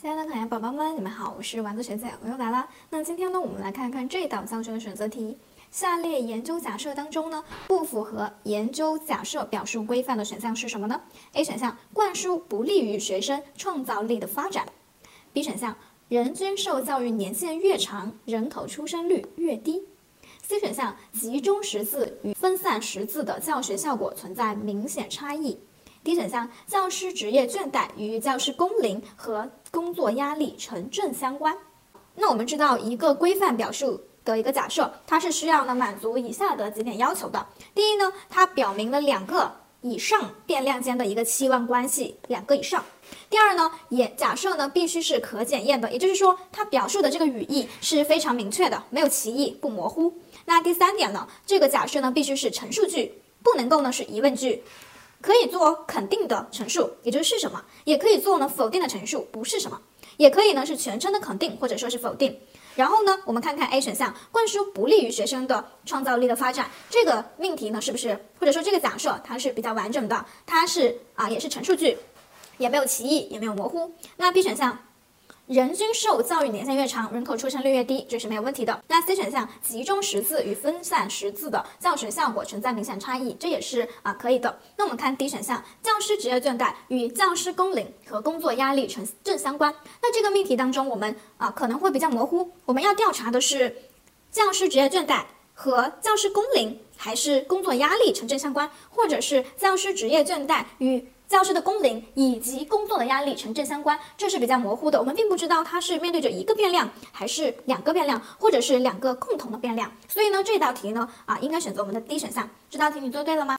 亲爱的考研宝宝们，你们好，我是丸子学姐，我又来啦。那今天呢，我们来看看这道教学的选择题。下列研究假设当中呢，不符合研究假设表述规范的选项是什么呢？A 选项，灌输不利于学生创造力的发展。B 选项，人均受教育年限越长，人口出生率越低。C 选项，集中识字与分散识字的教学效果存在明显差异。D 选项，教师职业倦怠与教师工龄和工作压力成正相关。那我们知道，一个规范表述的一个假设，它是需要呢满足以下的几点要求的。第一呢，它表明了两个以上变量间的一个期望关系，两个以上。第二呢，也假设呢必须是可检验的，也就是说，它表述的这个语义是非常明确的，没有歧义，不模糊。那第三点呢，这个假设呢必须是陈述句，不能够呢是疑问句。可以做肯定的陈述，也就是什么；也可以做呢否定的陈述，不是什么；也可以呢是全称的肯定或者说是否定。然后呢，我们看看 A 选项，灌输不利于学生的创造力的发展，这个命题呢是不是或者说这个假设它是比较完整的，它是啊也是陈述句，也没有歧义，也没有模糊。那 B 选项。人均受教育年限越长，人口出生率越低，这是没有问题的。那 C 选项集中识字与分散识字的教学效果存在明显差异，这也是啊可以的。那我们看 D 选项，教师职业倦怠与教师工龄和工作压力成正相关。那这个命题当中，我们啊可能会比较模糊，我们要调查的是教师职业倦怠和教师工龄还是工作压力成正相关，或者是教师职业倦怠与教师的工龄以及工作的压力成正相关，这是比较模糊的。我们并不知道它是面对着一个变量，还是两个变量，或者是两个共同的变量。所以呢，这道题呢，啊，应该选择我们的 D 选项。这道题你做对了吗？